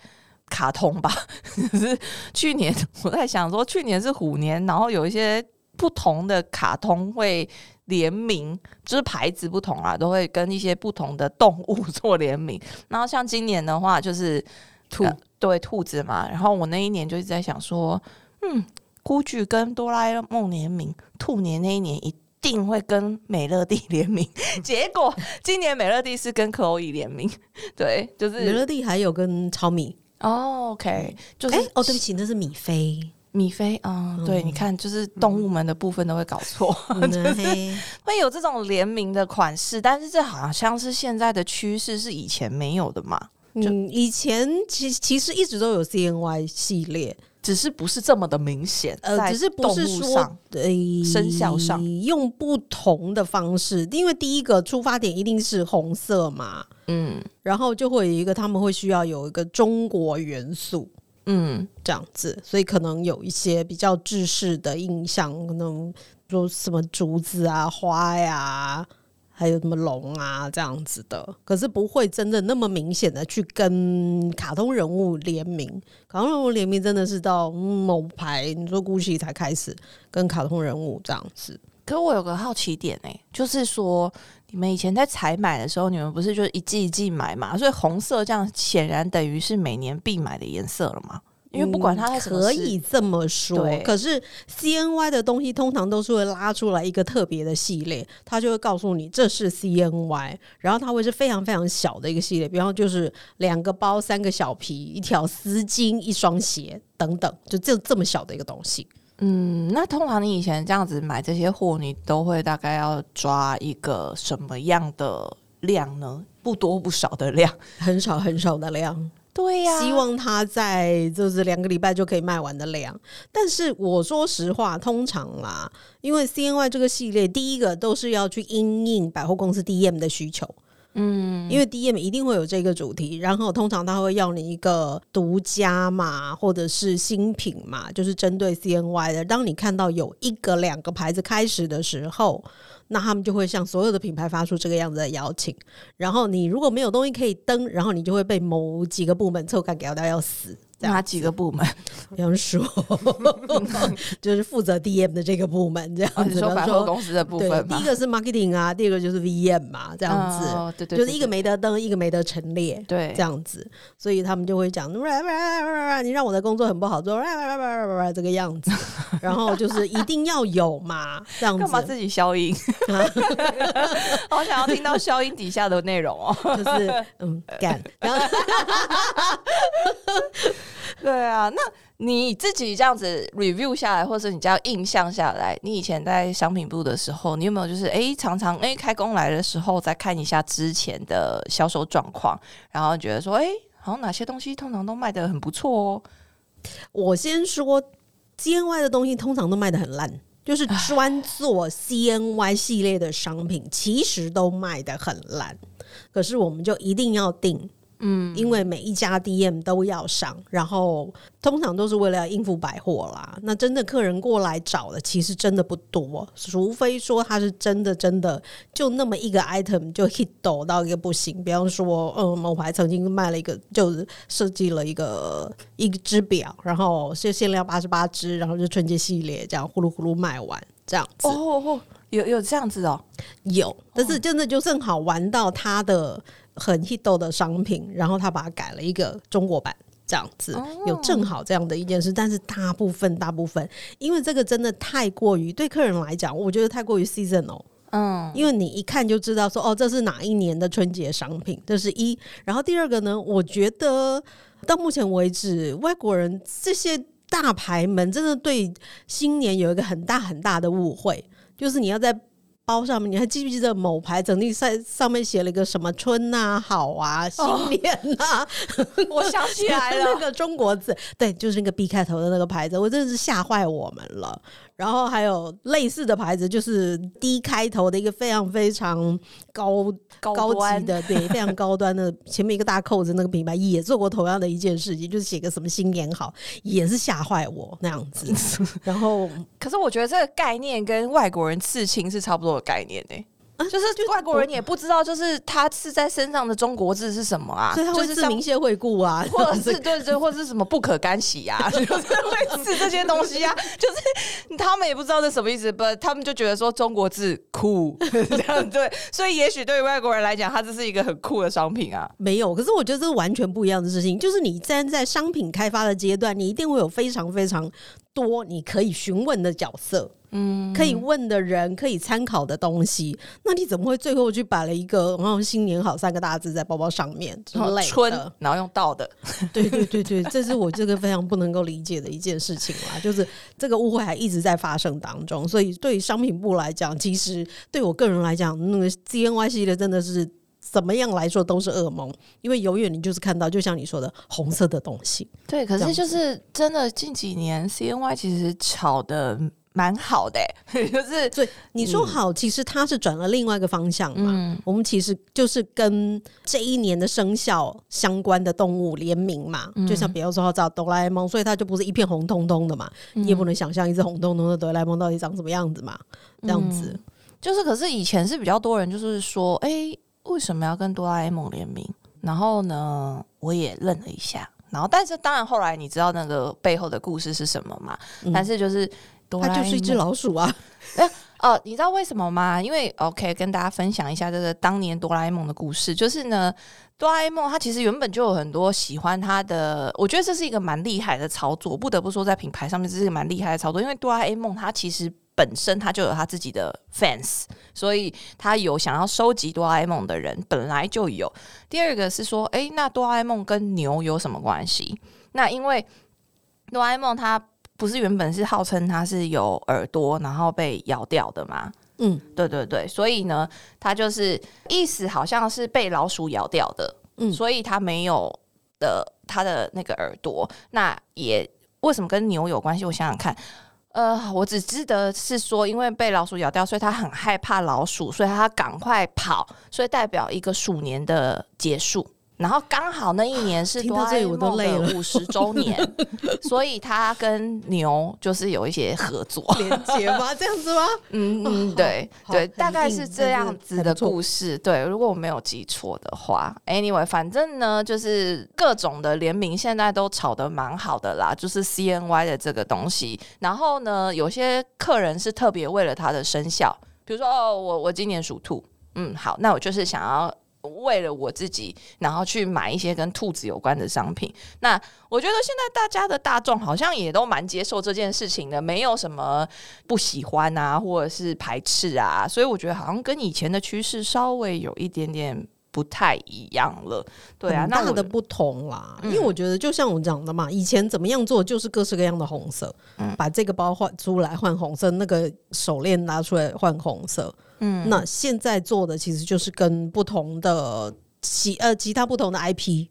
卡通吧。可是去年我在想说，去年是虎年，然后有一些不同的卡通会联名，就是牌子不同啊，都会跟一些不同的动物做联名。然后像今年的话，就是兔对兔子嘛。然后我那一年就一直在想说，嗯，GUCCI 跟哆啦 A 梦联名，兔年那一年一定会跟美乐蒂 联名。结果今年美乐蒂是跟 Chloe 联名，对，就是美乐蒂还有跟超米，哦，OK，就是哎、哦，对不起，那是米菲。米菲，嗯，对，你看，就是动物们的部分都会搞错，会有这种联名的款式，但是这好像是现在的趋势，是以前没有的嘛，嗯，以前其其实一直都有 CNY 系列，只是不是这么的明显，呃，只是不是说上。呃生肖上。用不同的方式，因为第一个出发点一定是红色嘛，嗯。然后就会有一个他们会需要有一个中国元素。嗯，这样子，所以可能有一些比较制式的印象，可能说什么竹子啊、花呀、还有什么龙啊这样子的，可是不会真的那么明显的去跟卡通人物联名。卡通人物联名真的是到某牌，你说 GUCCI 才开始跟卡通人物这样子。可我有个好奇点呢、就是说你们以前在采买的时候，你们不是就一季一季买嘛？所以红色这样显然等于是每年必买的颜色了嘛？因为不管它可以这么说，可是 CNY 的东西通常都是会拉出来一个特别的系列，它就会告诉你这是 CNY，然后它会是非常非常小的一个系列，比方就是两个包、三个小皮、一条丝巾、一双鞋等等，就这这么小的一个东西。嗯，那通常你以前这样子买这些货，你都会大概要抓一个什么样的量呢？不多不少的量。很少很少的量，对呀希望它在就是两个礼拜就可以卖完的量。但是我说实话，通常啦，因为 CNY 这个系列，第一个都是要去因应百货公司 DM 的需求。嗯，因为 DM 一定会有这个主题，然后通常他会要你一个独家嘛，或者是新品嘛，就是针对 CNY 的。当你看到有一个、两个牌子开始的时候，那他们就会向所有的品牌发出这个样子的邀请。然后你如果没有东西可以登，然后你就会被某几个部门凑干搞到要死。哪几个部门？比方说，就是负责 DM 的这个部门，这样子。你说百货公司的部分第一个是 marketing 啊，第二个就是 VM 嘛，这样子。对对，就是一个没得登，一个没得陈列，对，这样子。所以他们就会讲，你让我的工作很不好做，这个样子。然后就是一定要有嘛，这样子。干嘛自己消音？好想要听到消音底下的内容哦。就是嗯，干。然后。对啊，那你自己这样子 review 下来，或者你这样印象下来，你以前在商品部的时候，你有没有就是哎，常常哎开工来的时候再看一下之前的销售状况，然后觉得说哎，好像哪些东西通常都卖的很不错哦。我先说 CNY 的东西通常都卖的很烂，就是专做 CNY 系列的商品，其实都卖的很烂，可是我们就一定要定。嗯，因为每一家 DM 都要上，然后通常都是为了要应付百货啦。那真的客人过来找的，其实真的不多，除非说他是真的真的就那么一个 item 就 hit 到一个不行。比方说，嗯，某牌曾经卖了一个，就是设计了一个一只表，然后是限量八十八只，然后就春节系列这样呼噜呼噜卖完这样子。哦，有有这样子哦，有，但是真的就正好玩到他的。很 hit 的商品，然后他把它改了一个中国版，这样子有正好这样的一件事。但是大部分大部分，因为这个真的太过于对客人来讲，我觉得太过于 seasonal。嗯，因为你一看就知道说，哦，这是哪一年的春节商品，这是一。然后第二个呢，我觉得到目前为止，外国人这些大牌们真的对新年有一个很大很大的误会，就是你要在。包上面，你还记不记得某牌整体在上面写了一个什么春呐、好啊、新年呐？我想起来了，那个中国字，对，就是那个 B 开头的那个牌子，我真的是吓坏我们了。然后还有类似的牌子，就是 D 开头的一个非常非常高高级的，对，非常高端的，前面一个大扣子那个品牌也做过同样的一件事情，就是写个什么新年好，也是吓坏我那样子。然后，可是我觉得这个概念跟外国人刺青是差不多的概念呢。就是外国人也不知道，就是他刺在身上的中国字是什么啊？就是字明谢惠顾啊，或者是对对，或者是什么不可干洗啊，就是会刺这些东西啊。就是他们也不知道这什么意思，不，他们就觉得说中国字酷这样对，所以也许对于外国人来讲，它这是一个很酷的商品啊。没有，可是我觉得这是完全不一样的事情。就是你站在商品开发的阶段，你一定会有非常非常多你可以询问的角色。嗯，可以问的人，可以参考的东西，那你怎么会最后去摆了一个“然后新年好”三个大字在包包上面之类的？然后用倒的，对对对对，这是我这个非常不能够理解的一件事情啦。就是这个误会还一直在发生当中，所以对商品部来讲，其实对我个人来讲，那个 CNY 系列真的是怎么样来说都是噩梦，因为永远你就是看到，就像你说的红色的东西。对，可是就是真的近几年 CNY 其实炒的。蛮好的，就是对你说好，其实它是转了另外一个方向嘛。我们其实就是跟这一年的生肖相关的动物联名嘛，就像比如说找哆啦 A 梦，所以它就不是一片红彤彤的嘛。你也不能想象一只红彤彤的哆啦 A 梦到底长什么样子嘛。这样子就是，可是以前是比较多人就是说，哎，为什么要跟哆啦 A 梦联名？然后呢，我也愣了一下。然后，但是当然后来你知道那个背后的故事是什么嘛？但是就是。它就是一只老鼠啊！哎哦，你知道为什么吗？因为 OK，跟大家分享一下这个当年哆啦 A 梦的故事。就是呢，哆啦 A 梦它其实原本就有很多喜欢它的，我觉得这是一个蛮厉害的操作。不得不说，在品牌上面这是一个蛮厉害的操作。因为哆啦 A 梦它其实本身它就有它自己的 fans，所以它有想要收集哆啦 A 梦的人本来就有。第二个是说，哎，那哆啦 A 梦跟牛有什么关系？那因为哆啦 A 梦它。不是原本是号称它是有耳朵，然后被咬掉的吗？嗯，对对对，所以呢，它就是意思好像是被老鼠咬掉的，嗯，所以它没有的它的那个耳朵。那也为什么跟牛有关系？我想想看，呃，我只记得是说，因为被老鼠咬掉，所以它很害怕老鼠，所以它赶快跑，所以代表一个鼠年的结束。然后刚好那一年是哆啦 A 梦的五十周年，所以他跟牛就是有一些合作连接吗？这样子吗？嗯嗯，对对，大概是这样子的故事。对，如果我没有记错的话，anyway，反正呢，就是各种的联名现在都炒得蛮好的啦，就是 CNY 的这个东西。然后呢，有些客人是特别为了它的生肖，比如说哦，我我今年属兔，嗯，好，那我就是想要。为了我自己，然后去买一些跟兔子有关的商品。那我觉得现在大家的大众好像也都蛮接受这件事情的，没有什么不喜欢啊，或者是排斥啊。所以我觉得好像跟以前的趋势稍微有一点点不太一样了。对啊，大的不同啦。因为我觉得就像我讲的嘛，以前怎么样做就是各式各样的红色，把这个包换出来换红色，那个手链拿出来换红色。嗯，那现在做的其实就是跟不同的其呃其他不同的 IP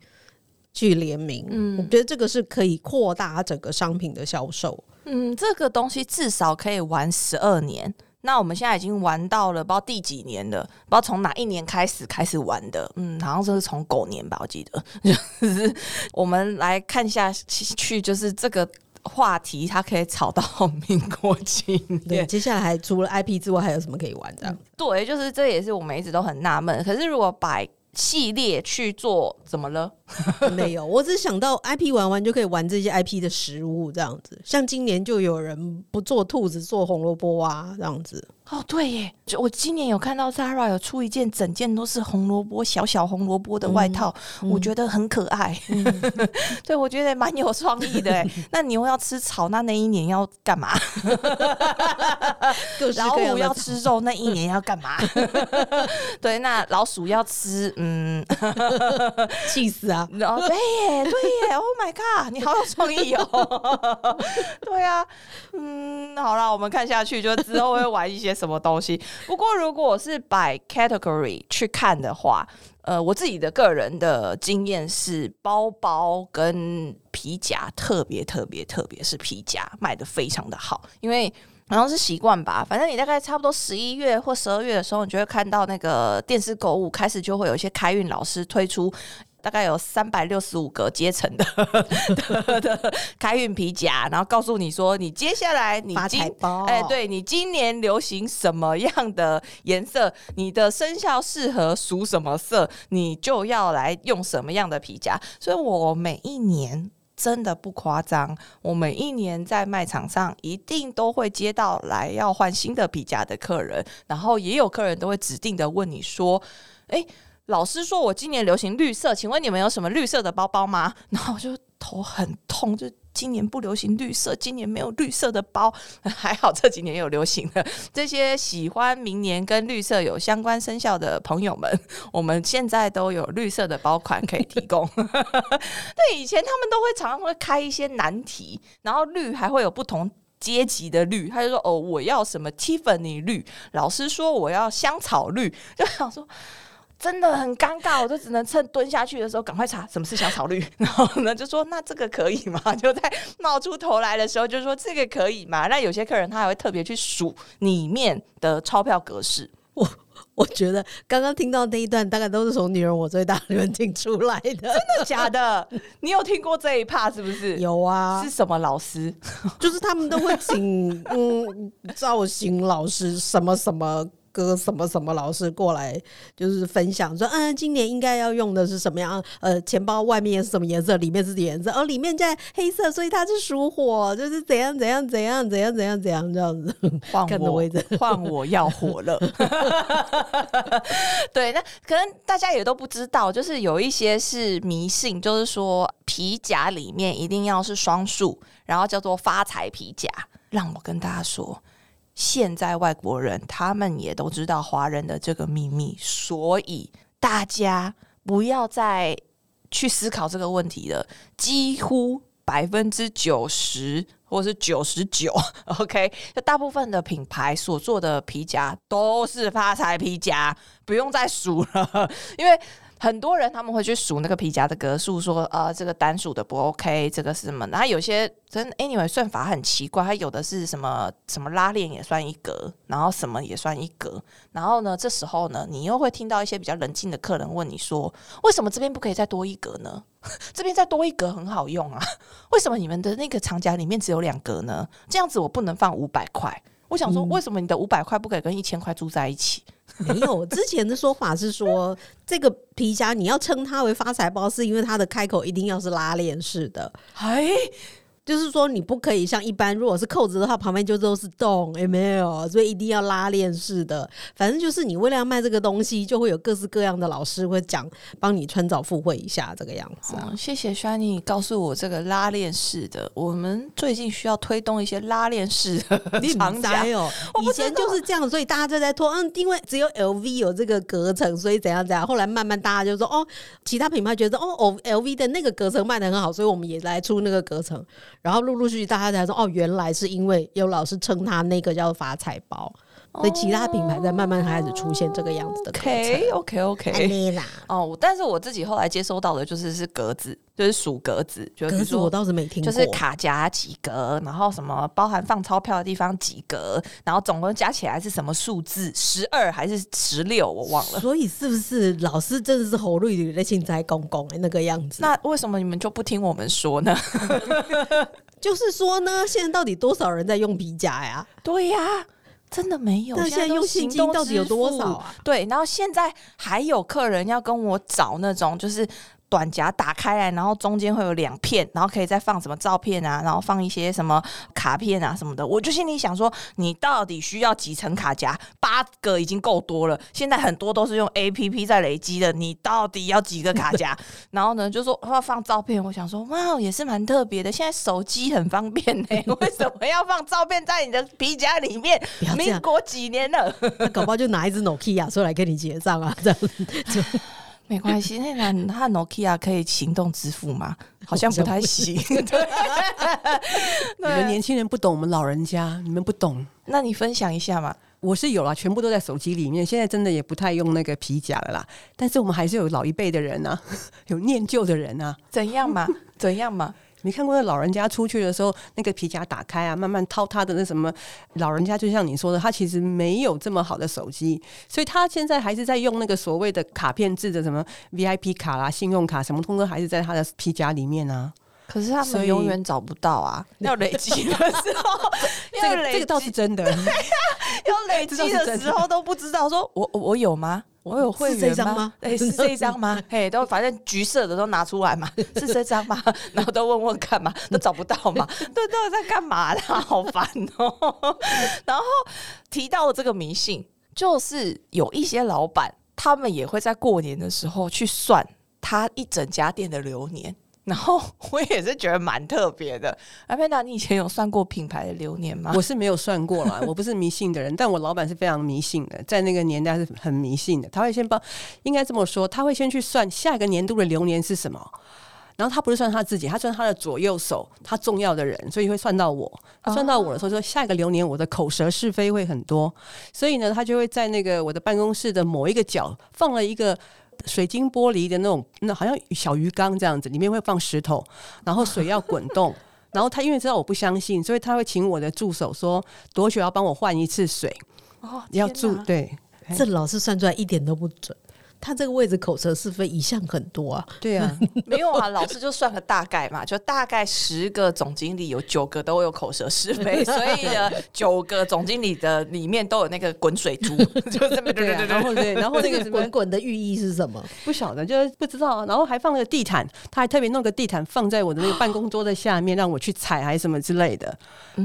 去联名，嗯，我觉得这个是可以扩大整个商品的销售。嗯，这个东西至少可以玩十二年。那我们现在已经玩到了不知道第几年了，不知道从哪一年开始开始玩的。嗯，好像是从狗年吧，我记得。就是我们来看一下去，就是这个。话题它可以炒到民国几年？对，接下来还除了 IP 之外，还有什么可以玩？这样对，就是这也是我们一直都很纳闷。可是如果把系列去做，怎么了？没有，我只想到 IP 玩完就可以玩这些 IP 的食物，这样子。像今年就有人不做兔子，做红萝卜啊，这样子。哦，对耶！就我今年有看到 Zara 有出一件整件都是红萝卜小小红萝卜的外套，我觉得很可爱。对，我觉得蛮有创意的。那牛要吃草，那那一年要干嘛？老虎要吃肉，那一年要干嘛？对，那老鼠要吃，嗯，气死啊！对耶，对耶，Oh my god，你好有创意哦！对啊，嗯，好了，我们看下去，就之后会玩一些。什么东西？不过，如果我是摆 category 去看的话，呃，我自己的个人的经验是，包包跟皮夹特别特别特别是皮夹卖的非常的好，因为好像是习惯吧。反正你大概差不多十一月或十二月的时候，你就会看到那个电视购物开始就会有一些开运老师推出。大概有三百六十五个阶层的 的开运皮夹，然后告诉你说，你接下来你今哎，对你今年流行什么样的颜色，你的生肖适合属什么色，你就要来用什么样的皮夹。所以我每一年真的不夸张，我每一年在卖场上一定都会接到来要换新的皮夹的客人，然后也有客人都会指定的问你说，哎。老师说：“我今年流行绿色，请问你们有什么绿色的包包吗？” 然后我就头很痛，就今年不流行绿色，今年没有绿色的包。还好这几年有流行的，这些喜欢明年跟绿色有相关生肖的朋友们，我们现在都有绿色的包款可以提供。对，以前他们都会常常会开一些难题，然后绿还会有不同阶级的绿，他就说：“哦，我要什么 Tiffany 绿。”老师说：“我要香草绿。”就想说。真的很尴尬，我就只能趁蹲下去的时候赶快查什么是小草绿，然后呢就说那这个可以吗？就在冒出头来的时候就说这个可以吗？那有些客人他还会特别去数里面的钞票格式。我我觉得刚刚听到那一段大概都是从女人我最大里面听出来的，真的假的？你有听过这一趴是不是？有啊，是什么老师？就是他们都会请嗯造型老师什么什么。哥什么什么老师过来就是分享说，嗯，今年应该要用的是什么样？呃，钱包外面是什么颜色？里面是颜色？哦，里面在黑色，所以它是属火，就是怎样怎样怎样怎样怎样怎样这样子。换我，换我要火了。对，那可能大家也都不知道，就是有一些是迷信，就是说皮夹里面一定要是双数，然后叫做发财皮夹。让我跟大家说。现在外国人他们也都知道华人的这个秘密，所以大家不要再去思考这个问题了。几乎百分之九十或是九十九，OK，就大部分的品牌所做的皮夹都是发财皮夹，不用再数了，因为。很多人他们会去数那个皮夹的格数，说呃这个单数的不 OK，这个是什么？然后有些真 anyway 算法很奇怪，它有的是什么什么拉链也算一格，然后什么也算一格。然后呢，这时候呢，你又会听到一些比较冷静的客人问你说，为什么这边不可以再多一格呢？这边再多一格很好用啊，为什么你们的那个长夹里面只有两格呢？这样子我不能放五百块。我想说，为什么你的五百块不可以跟一千块住在一起？没有，之前的说法是说，这个皮夹你要称它为发财包，是因为它的开口一定要是拉链式的。哎。就是说，你不可以像一般，如果是扣子的话，旁边就都是洞，有没有？所以一定要拉链式的。反正就是你为了要卖这个东西，就会有各式各样的老师会讲，帮你穿凿附会一下这个样子。谢谢 Shiny 告诉我这个拉链式的。我们最近需要推动一些拉链式的 长夹哦。以前就是这样，所以大家就在拖。嗯，因为只有 LV 有这个隔层，所以怎样怎样。后来慢慢大家就说，哦，其他品牌觉得哦哦，LV 的那个隔层卖的很好，所以我们也来出那个隔层。然后陆陆续续大家才说哦，原来是因为有老师称他那个叫发财包。所以其他品牌在慢慢开始出现这个样子的 OK OK OK 哦，但是我自己后来接收到的就是是格子，就是数格子，格子我倒是没听过，就是卡夹几格，然后什么包含放钞票的地方几格，然后总共加起来是什么数字？十二还是十六？我忘了。所以是不是老师真的是侯瑞女的幸灾公公哎那个样子？那为什么你们就不听我们说呢？就是说呢，现在到底多少人在用皮夹呀？对呀。真的没有，那现在用现金到底有多少啊？对，然后现在还有客人要跟我找那种，就是。短夹打开来，然后中间会有两片，然后可以再放什么照片啊，然后放一些什么卡片啊什么的。我就心里想说，你到底需要几层卡夹？八个已经够多了。现在很多都是用 A P P 在累积的，你到底要几个卡夹？然后呢，就说要放照片。我想说，哇，也是蛮特别的。现在手机很方便呢，为什么要放照片在你的皮夹里面？民国几年了？搞不好就拿一只 Nokia 出来跟你结账啊，这样子。没关系，那那他 Nokia 可以行动支付吗？好像不太行。你们年轻人不懂我们老人家，你们不懂。那你分享一下嘛？我是有了，全部都在手机里面。现在真的也不太用那个皮夹了啦。但是我们还是有老一辈的人啊，有念旧的人啊。怎样嘛？怎样嘛？你看过那老人家出去的时候，那个皮夹打开啊，慢慢掏他的那什么？老人家就像你说的，他其实没有这么好的手机，所以他现在还是在用那个所谓的卡片制的什么 VIP 卡啦、信用卡，什么通通还是在他的皮夹里面啊。可是他们永远找不到啊！要累积的时候，这个这个倒是真的。要累积的时候都不知道，说我我有吗？我有会员吗？哎，是这张吗？嘿，都反正橘色的都拿出来嘛，是这张吗？然后都问问看嘛，都找不到嘛，都都在干嘛啦？好烦哦。然后提到了这个迷信，就是有一些老板，他们也会在过年的时候去算他一整家店的流年。然后我也是觉得蛮特别的。阿佩达，你以前有算过品牌的流年吗？我是没有算过啦，我不是迷信的人，但我老板是非常迷信的，在那个年代是很迷信的。他会先帮，应该这么说，他会先去算下一个年度的流年是什么。然后他不是算他自己，他算他的左右手，他重要的人，所以会算到我。算到我的时候，说下一个流年我的口舌是非会很多，所以呢，他就会在那个我的办公室的某一个角放了一个。水晶玻璃的那种，那好像小鱼缸这样子，里面会放石头，然后水要滚动，然后他因为知道我不相信，所以他会请我的助手说多久要帮我换一次水。哦，要注对，这老师算出来一点都不准。他这个位置口舌是非一向很多啊，对啊，没有啊，老师就算个大概嘛，就大概十个总经理有九个都有口舌是非，所以呢，九个总经理的里面都有那个滚水珠，就这么对，然后对，然后那个滚滚的寓意是什么？不晓得，就是不知道，然后还放了个地毯，他还特别弄个地毯放在我的那个办公桌的下面，让我去踩还是什么之类的，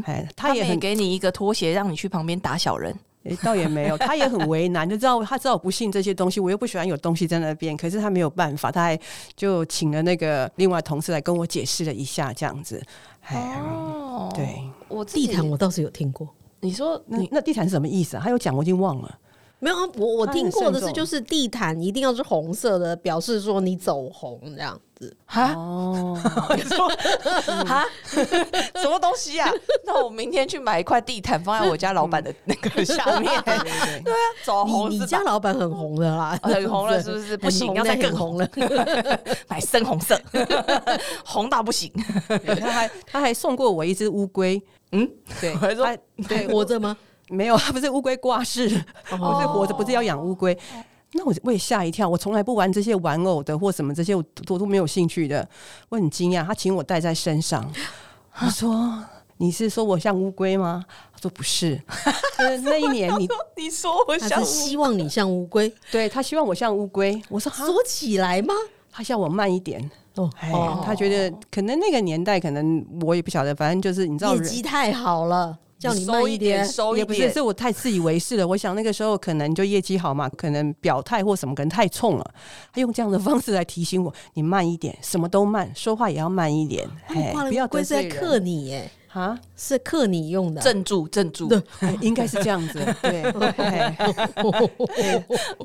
哎，他也很给你一个拖鞋，让你去旁边打小人。哎，倒也没有，他也很为难，就知道他知道我不信这些东西，我又不喜欢有东西在那边，可是他没有办法，他还就请了那个另外同事来跟我解释了一下，这样子。哦，对，我地毯我倒是有听过，你说你那地毯是什么意思啊？他有讲，我已经忘了。没有啊，我我听过的是，就是地毯一定要是红色的，表示说你走红这样子。哈，哦，哈，什么东西啊？那我明天去买一块地毯，放在我家老板的那个下面。对对对，走红你你家老板很红的啦，哦很红了是不是？不行，要再更很红红了。买深红色，红到不行。他还他还送过我一只乌龟，嗯，对，我还说对活着吗？没有，他不是乌龟挂饰，不是活着，不是要养乌龟。那我我也吓一跳，我从来不玩这些玩偶的或什么这些，我我都没有兴趣的。我很惊讶，他请我带在身上。我说：“你是说我像乌龟吗？”他说：“不是。”就是那一年你你说我他希望你像乌龟对他希望我像乌龟，我说：“哈，缩起来吗？他叫我慢一点。”哦哎，他觉得可能那个年代，可能我也不晓得，反正就是你知道业人，绩太好了，叫你慢收一点。收一也不是，是。我太自以为是了。我想那个时候可能就业绩好嘛，可能表态或什么可能太冲了，他用这样的方式来提醒我，你慢一点，什么都慢，说话也要慢一点，哎，不要乌龟是在得罪克你耶，啊，是克你用的。镇住，镇住，哎应该是这样子，对，哎 对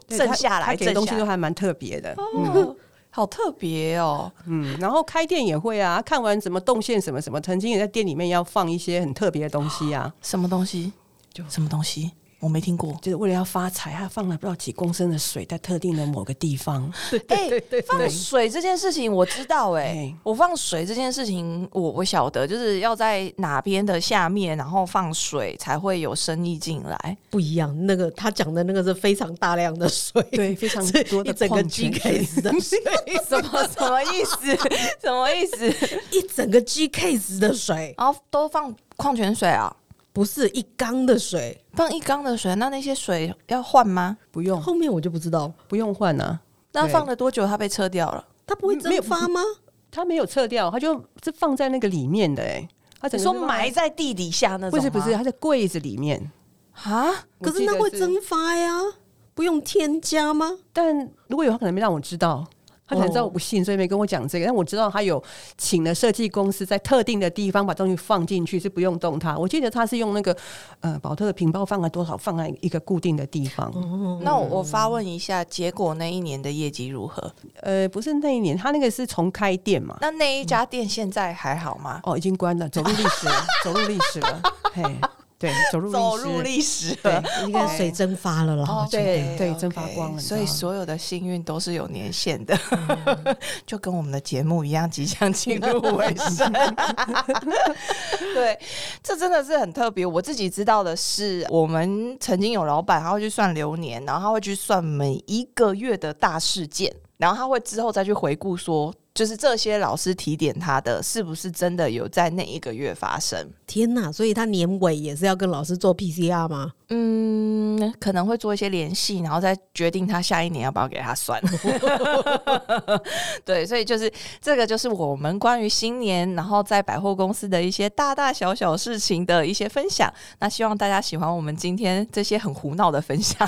镇下来给东西都还蛮特别的，哦，好特别哦。嗯，然后开店也会啊，看完什么动线什么什么，曾经也在店里面要放一些很特别的东西啊，什么东西？就什么东西？我没听过。就是为了要发财，他放了不知道几公升的水在特定的某个地方，哎、放水这件事情我知道、哎对，我放水这件事情我我晓得，就是要在哪边的下面，然后放水才会有生意进来。不一样，那个他讲的那个是非常大量的水，对，非常多的一整个 G 水 case 的水，什么什么意思？什么意思？一整个 G case 的水，然后都放矿泉水啊，不是一缸的水。放一缸的水，那那些水要换吗？不用后面我就不知道，不用换啊，那放了多久它被撤掉了？它不会蒸发吗？它没有撤掉，它就是放在那个里面的哎、他你说埋在地底下那种？不是不是，它在柜子里面。啊？可是那会蒸发呀，不用添加吗？但如果有，他可能没让我知道，他可能知道我不信，所以没跟我讲这个。但我知道他有请了设计公司在特定的地方把东西放进去，是不用动它。我记得他是用那个呃宝特的瓶包放了多少，放在一个固定的地方。那我我发问一下，结果那一年的业绩如何？呃，不是那一年，他那个是重开店嘛。那那一家店现在还好吗？哦，已经关了，走入历史了，走入历史了。嘿，对，走入历史，走入历史对了。应该水蒸发了啦。哦我觉得对对蒸发光了所以所有的幸运都是有年限的，就跟我们的节目一样，即将进入尾声。对，这真的是很特别。我自己知道的是，我们曾经有老板，他会去算流年，然后他会去算每一个月的大事件，然后他会之后再去回顾说。就是这些老师提点他的，是不是真的有在那一个月发生？天哪！所以他年尾也是要跟老师做 PCR 吗？嗯，可能会做一些联系，然后再决定他下一年要不要给他算。对，所以就是这个，就是我们关于新年，然后在百货公司的一些大大小小事情的一些分享。那希望大家喜欢我们今天这些很胡闹的分享。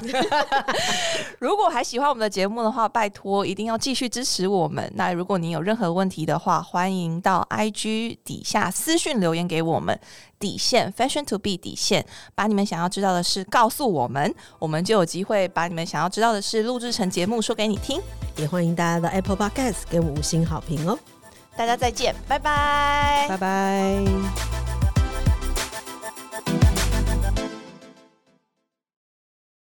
如果还喜欢我们的节目的话，拜托一定要继续支持我们。那如果您有任何问题的话，欢迎到 IG 底下私讯留言给我们。底线 Fashion to be 底线，把你们想要知道的事告诉我们，我们就有机会把你们想要知道的事录制成节目说给你听。也欢迎大家到 Apple Podcast 给我们五星好评哦。大家再见，拜拜拜拜。